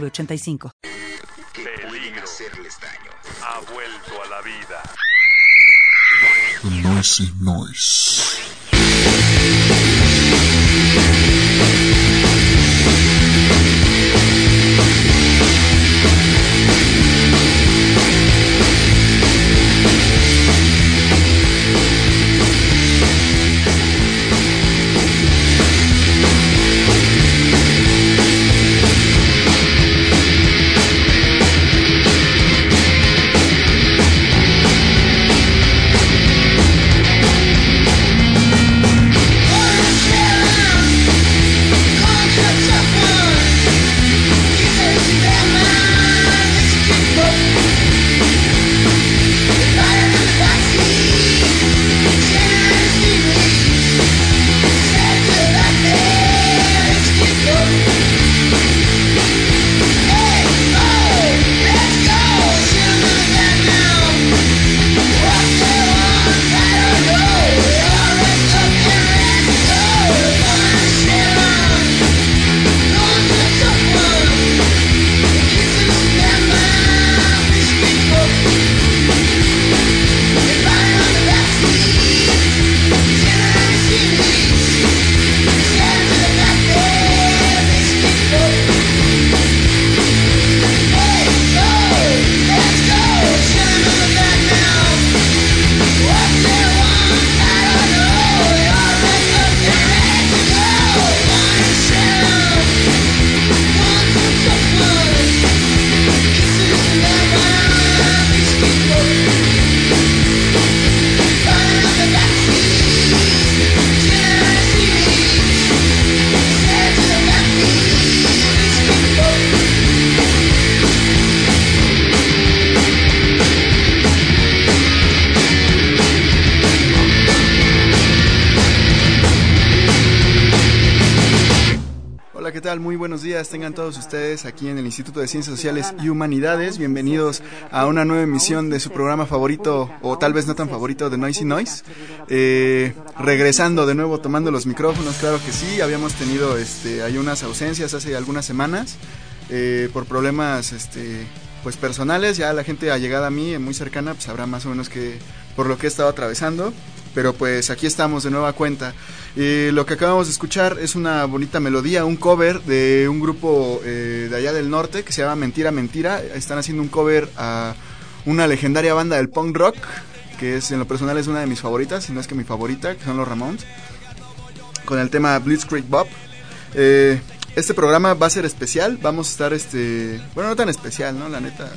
906985. Peligro. Ha vuelto a la vida. Noisy Noise. Muy buenos días, tengan todos ustedes aquí en el Instituto de Ciencias Sociales y Humanidades. Bienvenidos a una nueva emisión de su programa favorito, o tal vez no tan favorito, de Noisy Noise. Eh, regresando de nuevo, tomando los micrófonos, claro que sí, habíamos tenido este, hay unas ausencias hace algunas semanas eh, por problemas este, pues personales. Ya la gente ha llegado a mí, muy cercana, pues sabrá más o menos que por lo que he estado atravesando. Pero pues aquí estamos de nueva cuenta. Eh, lo que acabamos de escuchar es una bonita melodía, un cover de un grupo eh, de allá del norte que se llama Mentira Mentira. Están haciendo un cover a una legendaria banda del punk rock, que es en lo personal es una de mis favoritas, si no es que mi favorita, que son los Ramones, con el tema Blitzkrieg Bob. Eh, este programa va a ser especial, vamos a estar este, bueno, no tan especial, ¿no? La neta.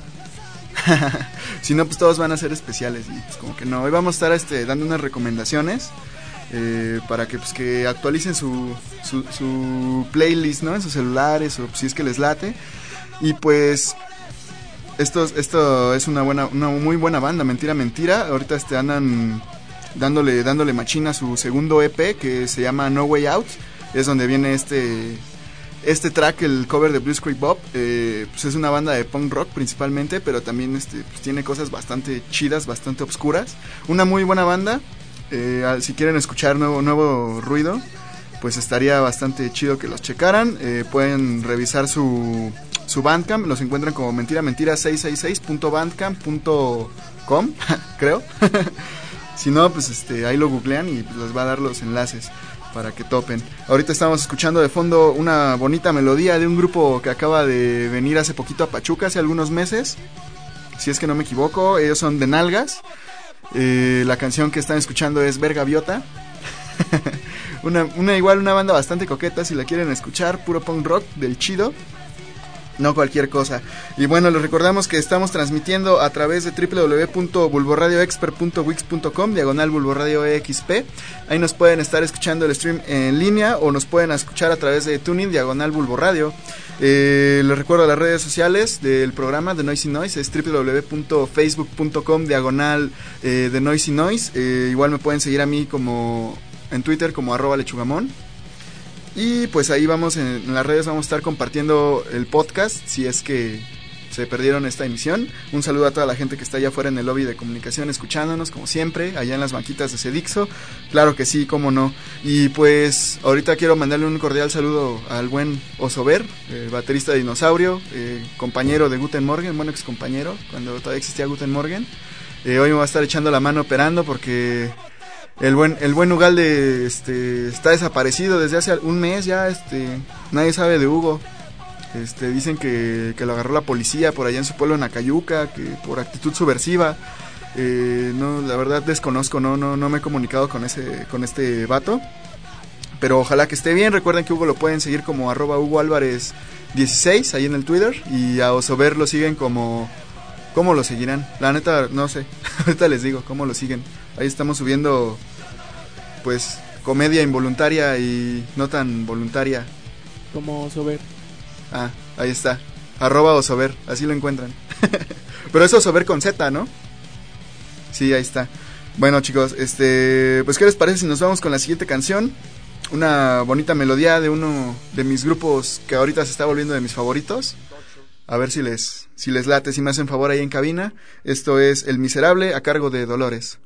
si no, pues todos van a ser especiales y pues como que no. Hoy vamos a estar este, dando unas recomendaciones eh, para que pues que actualicen su, su, playlist ¿no? en sus celulares o si es que les late. Y pues esto, esto es una buena una muy buena banda. Mentira mentira. Ahorita este andan dándole dándole machina a su segundo EP que se llama No Way Out. Es donde viene este este track, el cover de Blues Creek Bob, eh, pues es una banda de punk rock principalmente, pero también este, pues tiene cosas bastante chidas, bastante obscuras. Una muy buena banda, eh, si quieren escuchar nuevo, nuevo ruido, pues estaría bastante chido que los checaran. Eh, pueden revisar su, su Bandcamp, los encuentran como mentira mentira 666.bandcamp.com, creo. si no, pues este, ahí lo googlean y les va a dar los enlaces para que topen. Ahorita estamos escuchando de fondo una bonita melodía de un grupo que acaba de venir hace poquito a Pachuca, hace algunos meses. Si es que no me equivoco, ellos son de Nalgas. Eh, la canción que están escuchando es Vergaviota. una, una igual, una banda bastante coqueta si la quieren escuchar, puro punk rock del chido. No cualquier cosa. Y bueno, les recordamos que estamos transmitiendo a través de www.bulboradioexpert.wix.com, diagonal bulboradio exp. Ahí nos pueden estar escuchando el stream en línea o nos pueden escuchar a través de Tuning, diagonal bulboradio. Eh, les recuerdo las redes sociales del programa de Noisy Noise, es www.facebook.com, diagonal eh, de Noisy Noise. Eh, igual me pueden seguir a mí como en Twitter como arroba lechugamón. Y pues ahí vamos en, las redes, vamos a estar compartiendo el podcast si es que se perdieron esta emisión. Un saludo a toda la gente que está allá afuera en el lobby de comunicación escuchándonos, como siempre, allá en las banquitas de Cedixo. Claro que sí, cómo no. Y pues ahorita quiero mandarle un cordial saludo al buen Osover, baterista de Dinosaurio, eh, compañero de Guten Morgen, bueno ex compañero, cuando todavía existía Guten Morgen. Eh, hoy me va a estar echando la mano operando porque el buen, el buen Ugalde este, está desaparecido desde hace un mes ya, este, nadie sabe de Hugo. Este, dicen que, que lo agarró la policía por allá en su pueblo en Acayuca, que por actitud subversiva. Eh, no, la verdad desconozco, no, no, no me he comunicado con ese, con este vato. Pero ojalá que esté bien. Recuerden que Hugo lo pueden seguir como arroba Hugo Álvarez 16 ahí en el Twitter. Y a Osover lo siguen como... ¿Cómo lo seguirán? La neta, no sé. Ahorita les digo cómo lo siguen. Ahí estamos subiendo, pues, comedia involuntaria y no tan voluntaria. Como Sober. Ah, ahí está. Arroba Osover, así lo encuentran. Pero es Osover con Z, ¿no? Sí, ahí está. Bueno, chicos, este, pues, ¿qué les parece si nos vamos con la siguiente canción? Una bonita melodía de uno de mis grupos que ahorita se está volviendo de mis favoritos. A ver si les, si les late, si me hacen favor ahí en cabina. Esto es El Miserable a cargo de Dolores.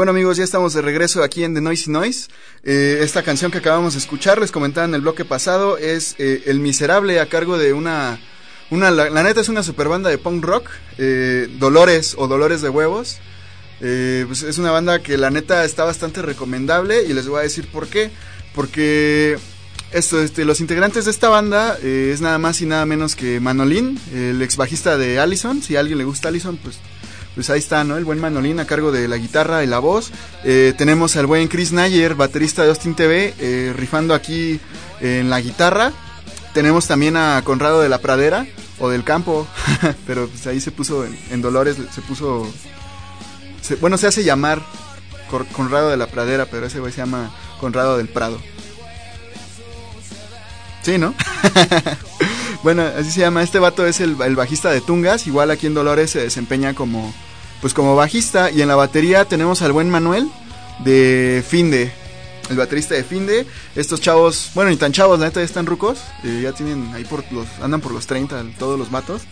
Bueno amigos, ya estamos de regreso aquí en The Noisy Noise. Eh, esta canción que acabamos de escuchar, les comentaba en el bloque pasado, es eh, El Miserable a cargo de una... una la, neta es una super banda de punk rock, eh, Dolores o Dolores de Huevos. Pues es una banda que la neta está bastante recomendable y les voy a decir por qué. Porque esto, este, los integrantes de esta banda es nada más y nada menos que Manolín, el ex bajista de Allison. Si a alguien le gusta Allison, pues pues ahí está, ¿no? El buen Manolín a cargo de la guitarra y la voz. Eh, tenemos al buen Chris Nayer, baterista de Austin TV, eh, rifando aquí en la guitarra. Tenemos también a Conrado de la Pradera, o del campo, pero pues ahí se puso en, Dolores, se puso... bueno, se hace llamar Conrado de la Pradera, pero ese güey se llama Conrado del Prado. Sí, ¿no? bueno, así se llama. Este vato es el, bajista de Tungas. Igual aquí en Dolores se desempeña como, pues como bajista y en la batería tenemos al buen Manuel de Finde, el baterista de Finde. Estos chavos, bueno, ni tan chavos, la neta ya están rucos, eh, ya tienen ahí por los, andan por los 30 todos los matos.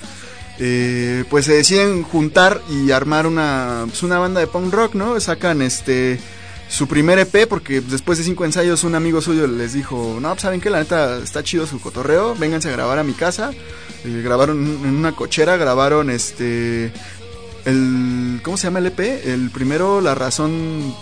Eh, pues se deciden juntar y armar una, pues una banda de punk rock, ¿no? Sacan este su primer EP porque después de cinco ensayos un amigo suyo les dijo, no, pues saben que la neta está chido su cotorreo, vénganse a grabar a mi casa. Eh, grabaron en una cochera, grabaron este el ¿cómo se llama el EP? El primero La razón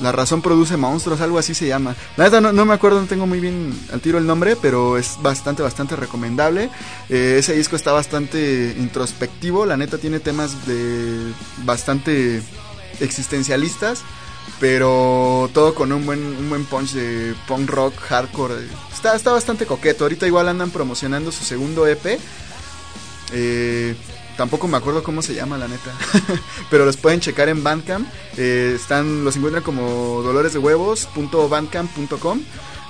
la razón produce monstruos, algo así se llama. La neta no, me acuerdo, no tengo muy bien al tiro el nombre, pero es bastante, bastante recomendable. Eh, ese disco está bastante introspectivo, la neta tiene temas de bastante existencialistas, pero todo con un buen, un buen punch de punk rock, hardcore. Está, está bastante coqueto. Ahorita igual andan promocionando su segundo EP. Eh, Tampoco me acuerdo cómo se llama, la neta. Pero los pueden checar en Bandcamp. Eh, están, los encuentran como doloresdehuevos.bandcamp.com.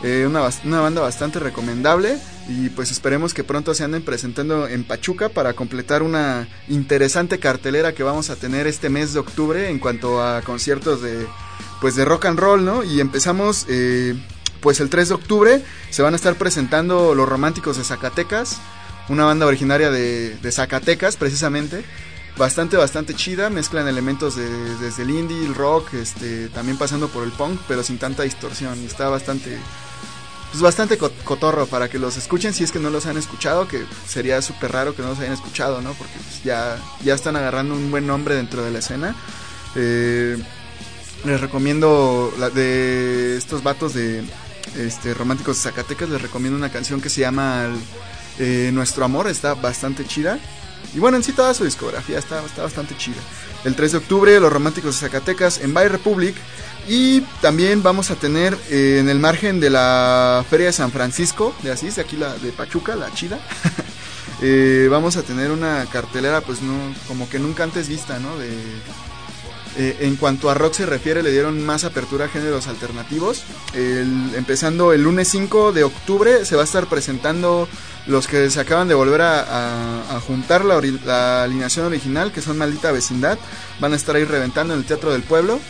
Eh, una, una banda bastante recomendable. Y pues esperemos que pronto se anden presentando en Pachuca para completar una interesante cartelera que vamos a tener este mes de octubre en cuanto a conciertos de pues de rock and roll, ¿no? Y empezamos eh, pues el 3 de octubre se van a estar presentando los románticos de Zacatecas una banda originaria de, Zacatecas precisamente, bastante, bastante chida, mezclan elementos de, desde el indie, el rock, este, también pasando por el punk, pero sin tanta distorsión, y está bastante, pues bastante cotorro para que los escuchen si es que no los han escuchado, que sería súper raro que no los hayan escuchado, ¿no? Porque pues, ya, ya están agarrando un buen nombre dentro de la escena. Eh, les recomiendo la de estos vatos de este, románticos de Zacatecas, les recomiendo una canción que se llama eh, Nuestro Amor está bastante chida. Y bueno, en sí toda su discografía está, está bastante chida. El 3 de octubre, Los Románticos de Zacatecas en Bay Republic. Y también vamos a tener eh, en el margen de la Feria de San Francisco, de Asís, aquí la de Pachuca, la chida. Eh, vamos a tener una cartelera, pues no, como que nunca antes vista, ¿no? De, en cuanto a rock se refiere, le dieron más apertura a géneros alternativos. empezando el lunes 5 de octubre, se va a estar presentando los que se acaban de volver a, juntar la, alineación original, que son Maldita Vecindad, van a estar ahí reventando en el Teatro del Pueblo.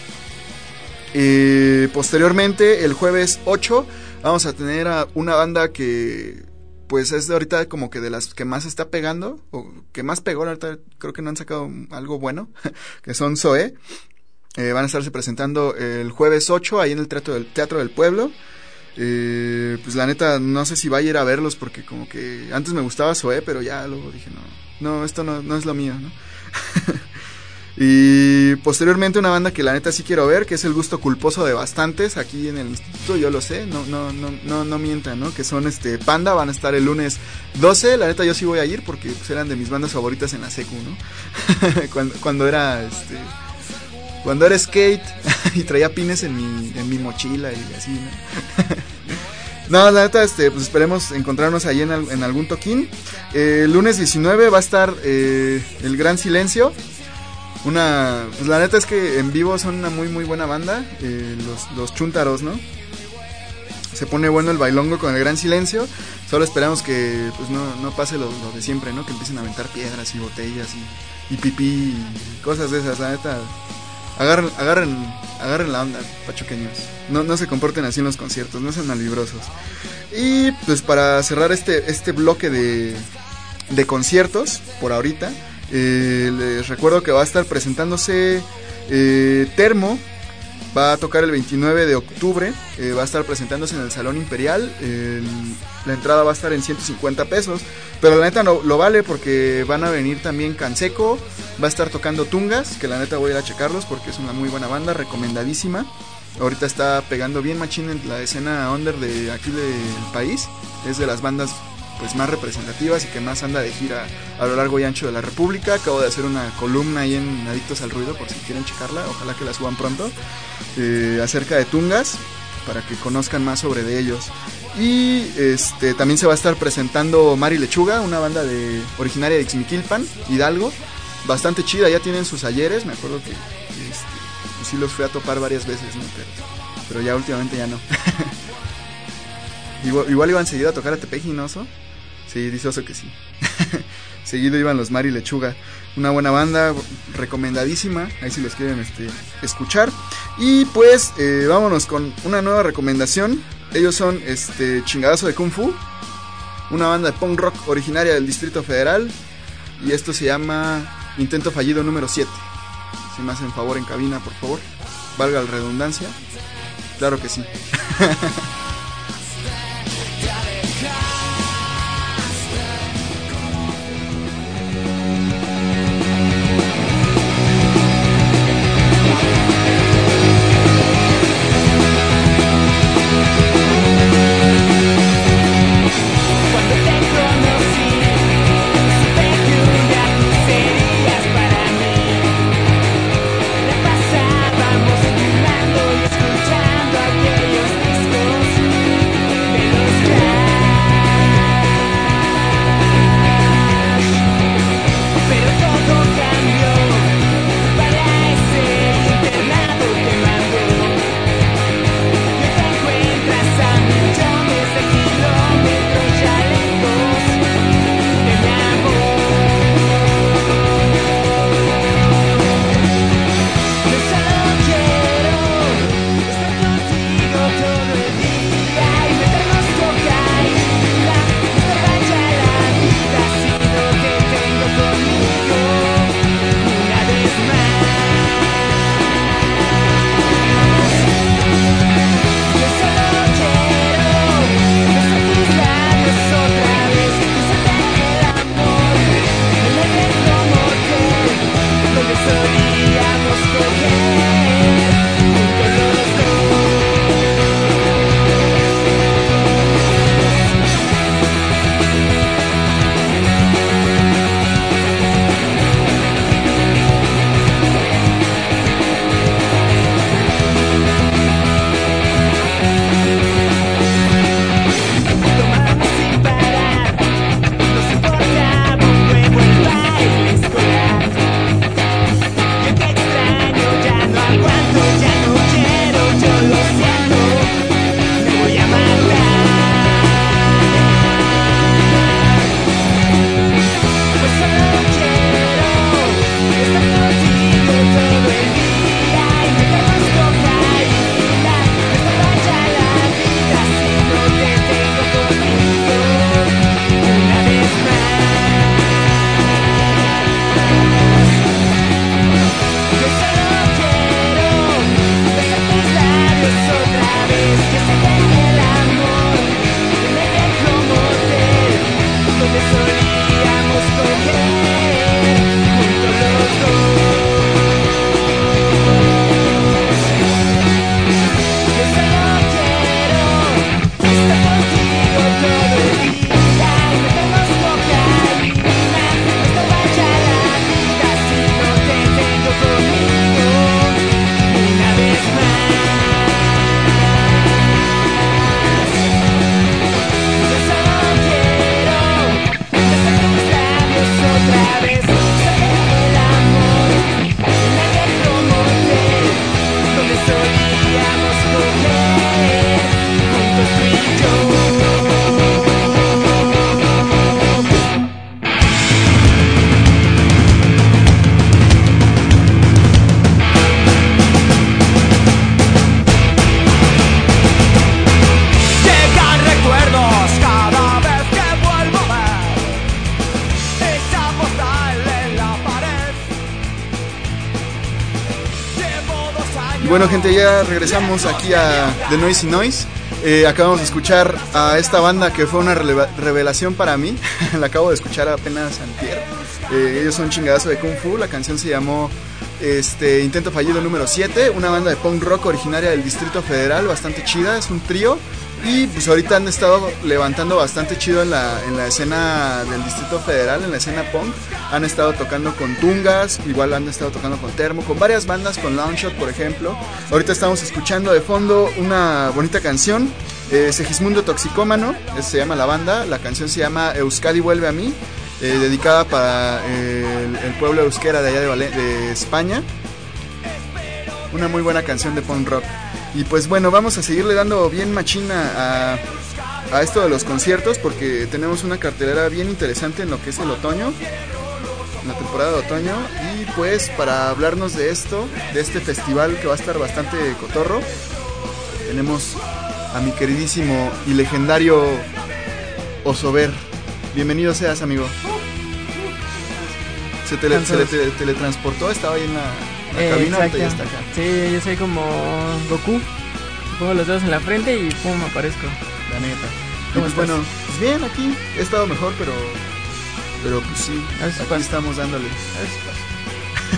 Posteriormente, el jueves 8, vamos a tener a una banda que pues es de ahorita como que de las que más está pegando, o que más pegó, ahorita creo que no han sacado algo bueno, que son Zoe. Eh, van a estarse presentando el jueves 8 ahí en el Teatro del, Teatro del Pueblo. Eh, pues la neta, no sé si vaya a ir a verlos porque como que antes me gustaba Zoe, pero ya luego dije, no, no, esto no, no es lo mío, ¿no? y posteriormente una banda que la neta sí quiero ver, que es El Gusto Culposo de Bastantes, aquí en el instituto, yo lo sé, no, no, no, no, no mientan, ¿no? Que son este Panda, van a estar el lunes 12, la neta yo sí voy a ir porque pues, eran de mis bandas favoritas en la secu, ¿no? cuando, cuando era este cuando era skate y traía pines en mi, en mi mochila y así, ¿no? no, la neta, este, pues esperemos encontrarnos ahí en, en algún toquín. Eh, el lunes 19 va a estar eh, El Gran Silencio. Una, pues la neta es que en vivo son una muy muy buena banda, eh, los, los chuntaros, ¿no? Se pone bueno el bailongo con el gran silencio. Solo esperamos que pues no, no pase lo, de siempre, ¿no? Que empiecen a aventar piedras y botellas y, y pipí y cosas de esas. La neta, agarren, agarren, agarren la onda, pachuqueños. No, no se comporten así en los conciertos, no sean malvibrosos. Y pues para cerrar este, este bloque de, de conciertos, por ahorita, eh, les recuerdo que va a estar presentándose eh, Termo, va a tocar el 29 de octubre, eh, va a estar presentándose en el Salón Imperial, la entrada va a estar en 150 pesos, pero la neta no, lo vale porque van a venir también Canseco, va a estar tocando Tungas, que la neta voy a ir a checarlos porque es una muy buena banda, recomendadísima. Ahorita está pegando bien machín en la escena under de aquí del país, es de las bandas pues más representativas y que más anda de gira a lo largo y ancho de la República. Acabo de hacer una columna ahí en Adictos al Ruido por si quieren checarla, ojalá que la suban pronto, eh, acerca de Tungas, para que conozcan más sobre de ellos. Y este también se va a estar presentando Mari Lechuga, una banda de originaria de Xmiquilpan, Hidalgo, bastante chida, ya tienen sus ayeres, me acuerdo que este, sí los fui a topar varias veces, pero, ya últimamente ya no. igual, igual, iban seguido a tocar a Tepeji, ¿no? Sí, dice que sí. seguido iban los Mari Lechuga. Una buena banda, recomendadísima, ahí si los quieren este, escuchar. Y pues eh, vámonos con una nueva recomendación. Ellos son este Chingadazo de Kung Fu, una banda de punk rock originaria del Distrito Federal. Y esto se llama Intento Fallido número 7. Si me hacen favor en cabina, por favor. Valga la redundancia. Claro que sí. bueno, gente, ya regresamos aquí a The Noisy Noise. Eh, acabamos de escuchar a esta banda que fue una revelación para mí. la acabo de escuchar apenas antier. Eh, ellos son chingadazo de Kung Fu. La canción se llamó este, Intento Fallido número 7. Una banda de punk rock originaria del Distrito Federal, bastante chida. Es un trío. Y pues ahorita han estado levantando bastante chido en la, en la escena del Distrito Federal, en la escena punk. Han estado tocando con Tungas, igual han estado tocando con Termo, con varias bandas, con Launchshot por ejemplo. Ahorita estamos escuchando de fondo una bonita canción, eh, Segismundo Toxicómano, se llama la banda. La canción se llama Euskadi Vuelve a mí, eh, dedicada para el, pueblo euskera de allá de, de España. Una muy buena canción de punk rock. Y pues bueno, vamos a seguirle dando bien machina a esto de los conciertos porque tenemos una cartelera bien interesante en lo que es el otoño, la temporada de otoño. Y pues para hablarnos de esto, de este festival que va a estar bastante cotorro, tenemos a mi queridísimo y legendario Osover. Bienvenido seas, amigo. Se, tele, se le te- teletransportó, estaba ahí en la, la Eh, cabina, ahorita ya está acá. Sí, yo soy como Goku. Pongo los dedos en la frente y pum, aparezco. La neta. Y ¿Cómo pues bueno, pues bien aquí, he estado mejor, pero pero pues sí, A ver si aquí pasa. estamos dándole.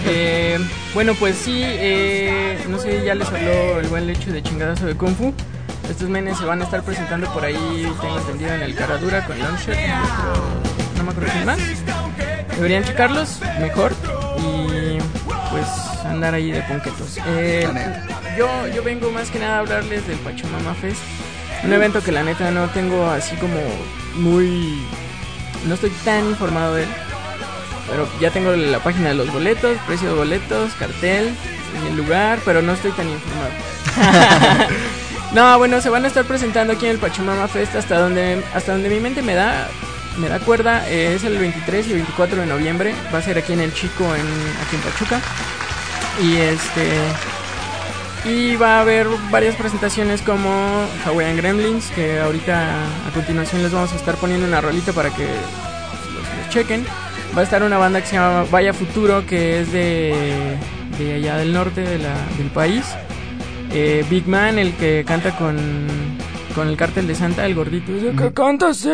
Eh, bueno, pues sí, eh, no sé, ya les habló el buen lecho de chingadazo de Kung Fu. Estos menes se van a estar presentando por ahí, tengo entendido, en el Caradura con Longshot y otro, no me acuerdo quién más. Deberían checarlos mejor y pues andar ahí de ponquetos. Eh, yo, yo vengo más que nada a hablarles del Pachamama Fest. Un evento que la neta no tengo así como muy... No estoy tan informado de él. Pero ya tengo la página de los boletos, precio de boletos, cartel, el lugar, pero no estoy tan informado. no, bueno, se van a estar presentando aquí en el Pachamama Fest hasta donde hasta donde mi mente me da me da cuerda, eh, es el 23 y 24 de noviembre, va a ser aquí en el Chico en aquí en Pachuca. Y este y va a haber varias presentaciones como Hawaiian Gremlins, que ahorita a continuación les vamos a estar poniendo una rolita para que los, chequen. Va a estar una banda que se llama Vaya Futuro, que es de, de allá del norte del país. Eh, Big Man, el que canta con, con el cártel de Santa, el gordito. Dice, que canta así.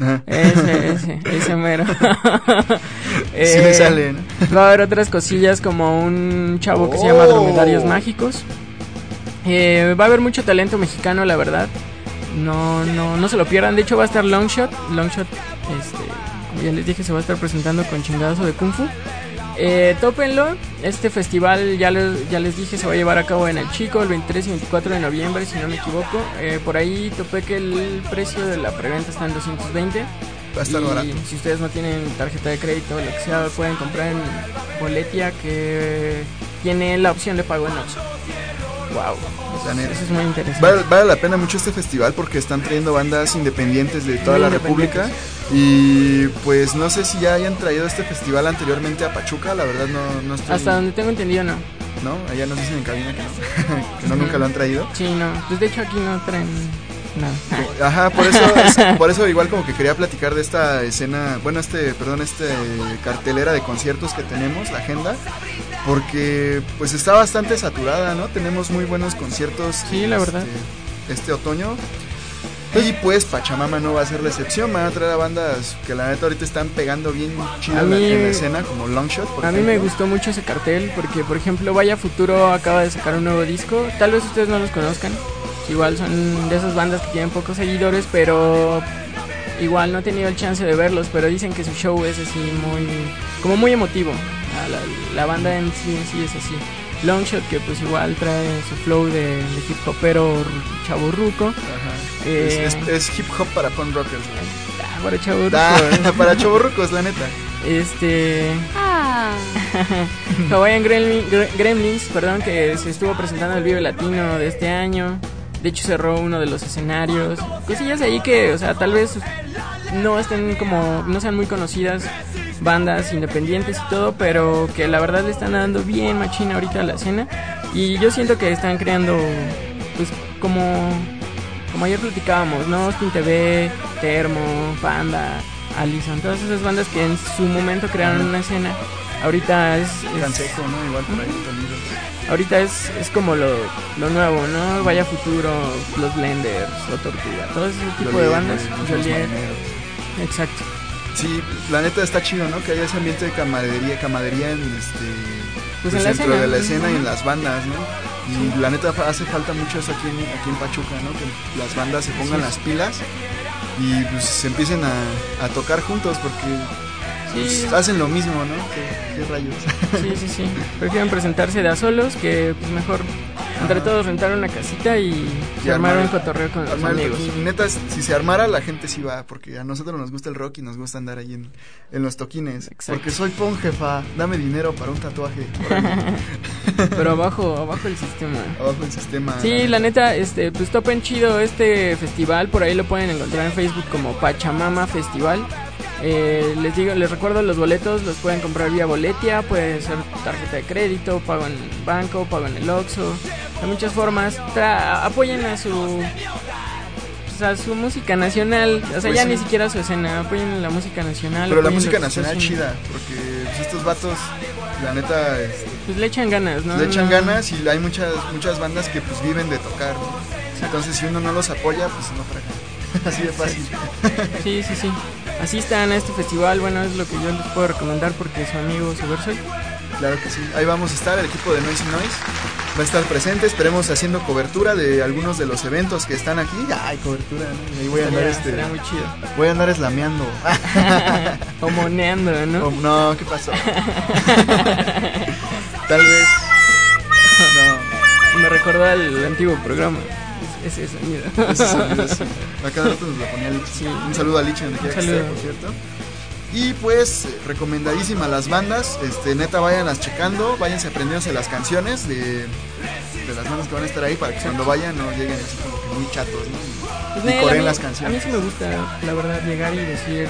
Ajá. Ese, ese, ese mero. Sí me sale, ¿no? Va a haber otras cosillas como un chavo que se llama Oh. Dromedarios Mágicos. Eh, va a haber mucho talento mexicano, la verdad. No, no, no se lo pierdan. De hecho, va a estar Longshot. Longshot, este, como ya les dije, se va a estar presentando con chingadazo de Kung Fu. Eh, tópenlo. Este festival, ya les, ya les dije, se va a llevar a cabo en el Chico el 23 y 24 de noviembre, si no me equivoco. Eh, por ahí topé que el precio de la preventa está en 220. Va a estar y barato. si ustedes no tienen tarjeta de crédito o lo que sea, pueden comprar en Boletia que tiene la opción de pago en Oxxo. Wow, neta. eso es muy interesante. Vale, vale la pena mucho este festival porque están trayendo bandas independientes de toda Muy la. República y pues no sé si ya hayan traído este festival anteriormente a Pachuca, la verdad no, no estoy... Hasta donde tengo entendido, no. ¿No? Allá nos dicen en cabina que no, que no nunca lo han traído. Sí, no. Pues de hecho aquí no traen nada. Ajá, por eso, es- por eso igual como que quería platicar de esta escena, bueno, este, perdón, este cartelera de conciertos que tenemos, la agenda, porque pues está bastante saturada, ¿no? Tenemos muy buenos conciertos. Sí, la verdad. Este, este otoño. Y pues Pachamama no va a ser la excepción, van a traer a bandas que la neta ahorita están pegando bien chido en la- mí- en la escena, como Longshot. por A mí me gustó mucho ese cartel porque, por ejemplo, Vaya Futuro acaba de sacar un nuevo disco. Tal vez ustedes no los conozcan. Igual son de esas bandas que tienen pocos seguidores, pero igual no he tenido el chance de verlos. Pero dicen que su show es así muy, como muy emotivo. Ah, La, la banda en sí, en sí es así. Longshot que pues igual trae su flow de, de hip hopero chavo ruco. Ajá. Eh, Es, es- es hip hop para punk rockers. güey. Ah, para chavo ruco. Ah, para chavorrucos, la neta. Este. Hawaiian Gremlin- Gre- Gremlins, perdón, que se estuvo presentando el Vive Latino de este año. De hecho, cerró uno de los escenarios. Cosillas ahí que, o sea, tal vez no estén como. no sean muy conocidas bandas independientes y todo, pero que la verdad le están dando bien machina ahorita a la escena. Y yo siento que están creando, pues, como. como ayer platicábamos, ¿no? Austin TV, Termo, Panda, Allison, todas esas bandas que en su momento crearon una escena. Ahorita es, es- Canseco, ¿no? Igual por ahí Tonido. ahorita es, es como lo, lo nuevo, ¿no? Vaya Futuro, Los Blenders, O Tortuga, todo ese tipo de bandas. exacto. Sí, la neta está chido, ¿no? Que haya ese ambiente de camaradería, camaradería en este Pues en la dentro escena. de la escena y en las bandas, ¿no? Y la neta hace falta mucho eso aquí en, aquí en Pachuca, ¿no? Que las bandas se pongan Sí. las pilas y pues se empiecen a, a tocar juntos porque pues, Sí. hacen lo mismo, ¿no? ¿Qué, qué rayos? Sí, sí, sí. Prefieren presentarse de a solos que pues mejor entre todos rentar una casita y, armar un cotorreo con los amigos. Y neta, si se armara, la gente sí va, porque a nosotros nos gusta el rock y nos gusta andar ahí en, en los toquines. Exacto. Porque soy pon jefa, dame dinero para un tatuaje. Pero abajo, abajo el sistema. Abajo el sistema. Sí, la neta, este, pues topen chido este festival, por ahí lo pueden encontrar en Facebook como Pachamama Festival. Eh, les digo, les recuerdo los boletos los pueden comprar vía boletia, puede ser tarjeta de crédito, pago en banco, pago en el Oxxo, hay muchas formas. apoyen a su a su música nacional, o sea, pues ya ni siquiera su escena, apoyen la música nacional. Pero la música nacional chida, porque pues, estos vatos, la neta, este, pues le echan ganas, ¿no? Le echan ganas y hay muchas muchas bandas que pues viven de tocar, Entonces si uno no los apoya, pues no fracasan. Así de fácil. Sí, sí, sí. Asistan a este festival, bueno, es lo que yo les puedo recomendar porque su amigo Sobersoy. Claro que sí. Ahí vamos a estar, el equipo de Noise Noise va a estar presente, esperemos haciendo cobertura de algunos de los eventos que están aquí. Ay, cobertura, ¿no? Ahí voy a andar este. muy chido. Voy a andar eslameando. o moneando, ¿no? no, ¿qué pasó? Tal vez. No. Me recordó al antiguo programa. Ese sonido. Ese sonido, sí. A cada rato nos lo ponía Sí. Un saludo a Lich donde quiera que esté, por cierto. Y pues, recomendadísimas las bandas. Este, neta, váyanlas checando, váyanse aprendiéndose las canciones de, de las bandas que van a estar ahí para que cuando vayan no lleguen así como que muy chatos, ¿no? Y, pues, las canciones. A mí sí me gusta, la verdad, llegar y decir.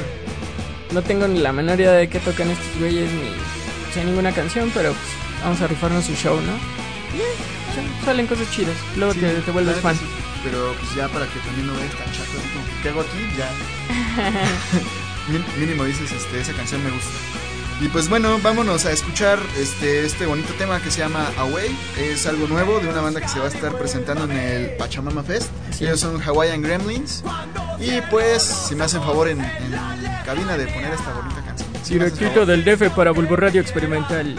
No tengo ni la menor idea de qué tocan estos güeyes ni sé ninguna canción, pero pues, vamos a rifarnos su show, ¿no? salen cosas chidas, luego te, te, vuelves fan. Pero pues ya para que también no veas tan chato, como, ¿qué hago aquí? Ya. mínimo dices, este, esa canción me gusta. Y pues bueno, vámonos a escuchar este, este bonito tema que se llama Away. Es algo nuevo de una banda que se va a estar presentando en el Pachamama Fest. Ellos son Hawaiian Gremlins. Y pues, si me hacen favor en, en cabina de poner esta bonita canción. Directito del DF para Bulbo Radio Experimental.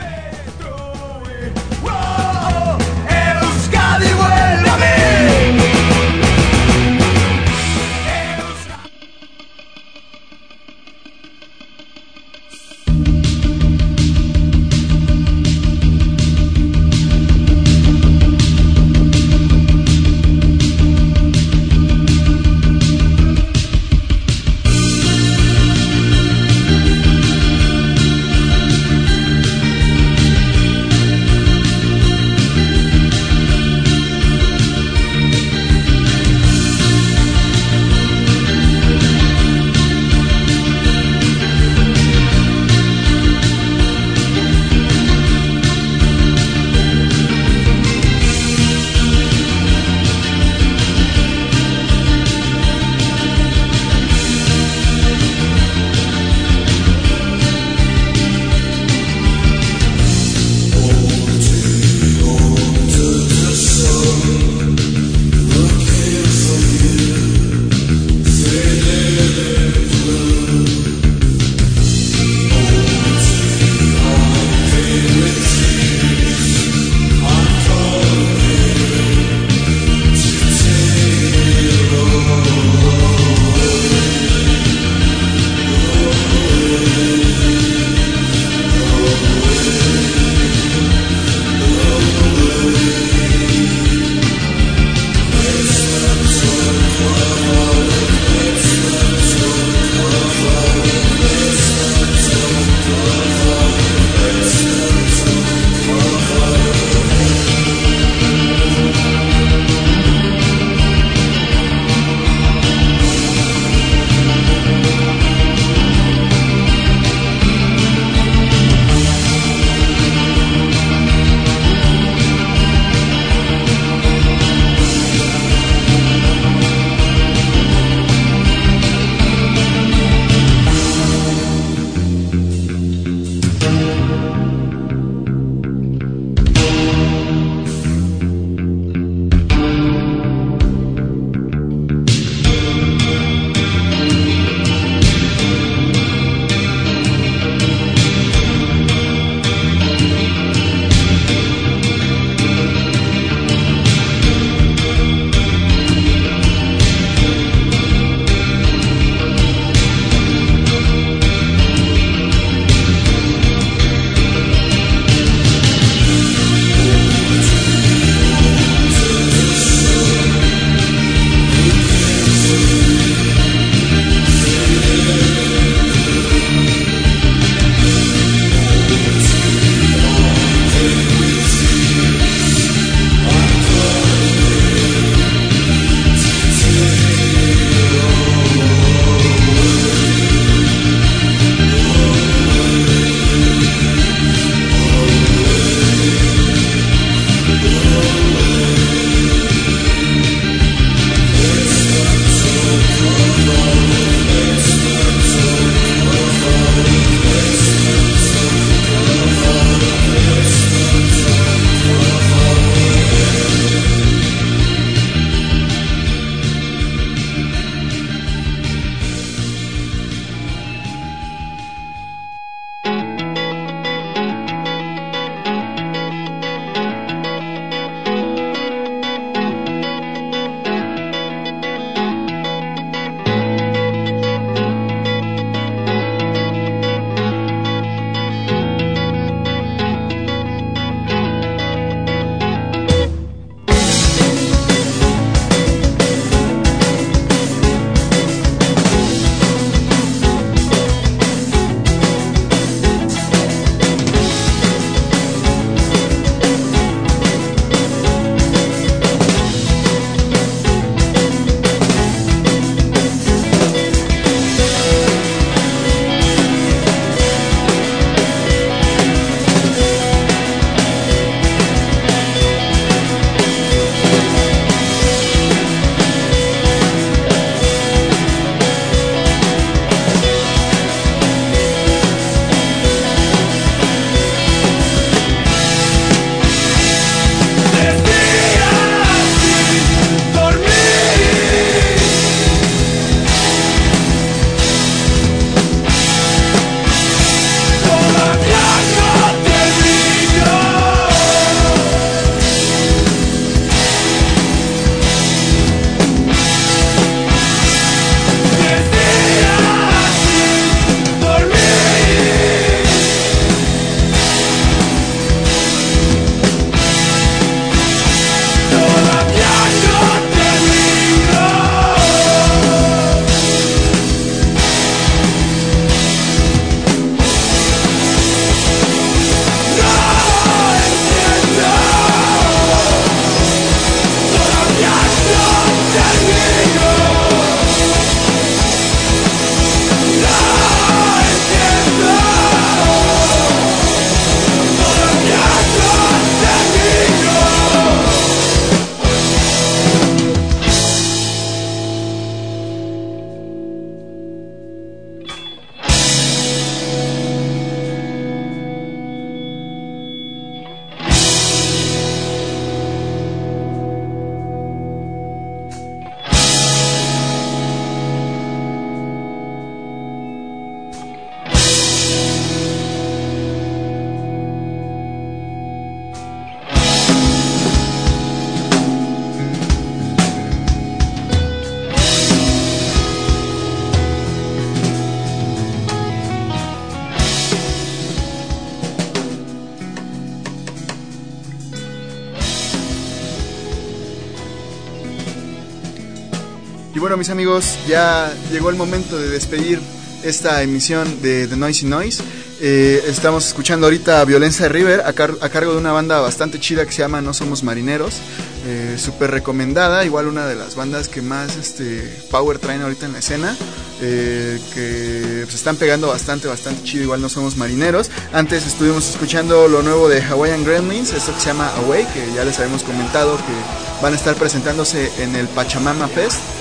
Amigos, ya llegó el momento de despedir esta emisión de The Noisy Noise. Eh, estamos escuchando ahorita Violencia de River a, cargo de una banda bastante chida que se llama No Somos Marineros. Eh, Súper recomendada, igual una de las bandas que más este, power traen ahorita en la escena. Eh, que se están pegando bastante, bastante chido. Igual No Somos Marineros. Antes estuvimos escuchando lo nuevo de Hawaiian Gremlins, esto que se llama Away, que ya les habíamos comentado que van a estar presentándose en el Pachamama Fest.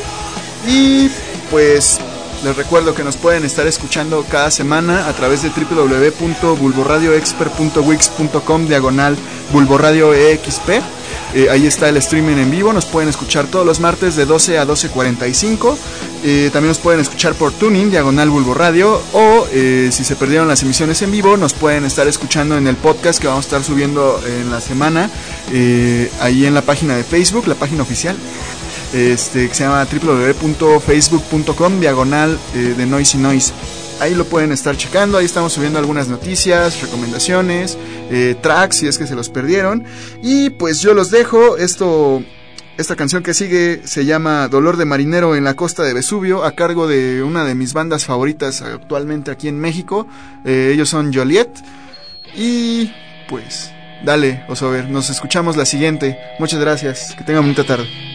Y pues les recuerdo que nos pueden estar escuchando cada semana a través de www.bulboradioexpert.wix.com diagonal bulboradioexp. Eh, ahí está el streaming en vivo, nos pueden escuchar todos los martes de 12 a 12.45. Eh, también nos pueden escuchar por Tuning, diagonal bulboradio. O eh, si se perdieron las emisiones en vivo, nos pueden estar escuchando en el podcast que vamos a estar subiendo en la semana. ahí en la página de Facebook, la página oficial este, que se llama www.facebook.com diagonal eh, de Noisy Noise. Ahí lo pueden estar checando, ahí estamos subiendo algunas noticias, recomendaciones, eh, tracks si es que se los perdieron. Y pues yo los dejo, esto, esta canción que sigue se llama Dolor de Marinero en la costa de Vesubio, a cargo de una de mis bandas favoritas actualmente aquí en México. Eh, ellos son Joliet. Y pues, dale, Osover, nos escuchamos la siguiente. Muchas gracias, que tengan mucha tarde.